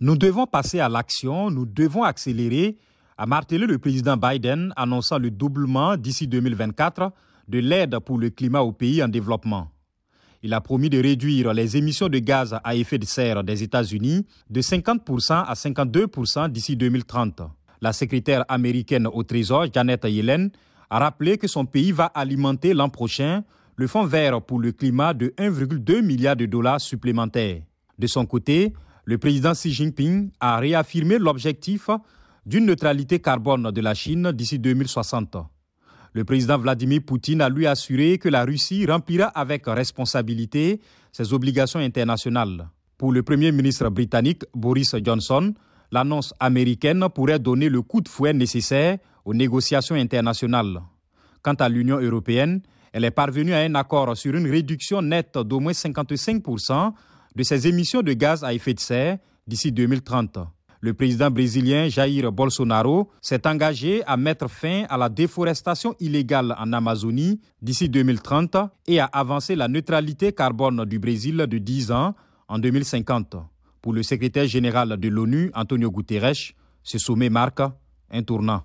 Nous devons passer à l'action, nous devons accélérer, a martelé le président Biden, annonçant le doublement d'ici 2024 de l'aide pour le climat aux pays en développement. Il a promis de réduire les émissions de gaz à effet de serre des États-Unis de 50% à 52% d'ici 2030. La secrétaire américaine au Trésor, Janet Yellen, a rappelé que son pays va alimenter l'an prochain le Fonds vert pour le climat de 1,2 milliard de dollars supplémentaires. De son côté, le président Xi Jinping a réaffirmé l'objectif d'une neutralité carbone de la Chine d'ici 2060. Le président Vladimir Poutine a lui assuré que la Russie remplira avec responsabilité ses obligations internationales. Pour le Premier ministre britannique Boris Johnson, l'annonce américaine pourrait donner le coup de fouet nécessaire aux négociations internationales. Quant à l'Union européenne, elle est parvenue à un accord sur une réduction nette d'au moins 55% de ses émissions de gaz à effet de serre d'ici 2030 le président brésilien Jair Bolsonaro s'est engagé à mettre fin à la déforestation illégale en Amazonie d'ici 2030 et à avancer la neutralité carbone du Brésil de 10 ans en 2050. Pour le secrétaire général de l'ONU, Antonio Guterres, ce sommet marque un tournant.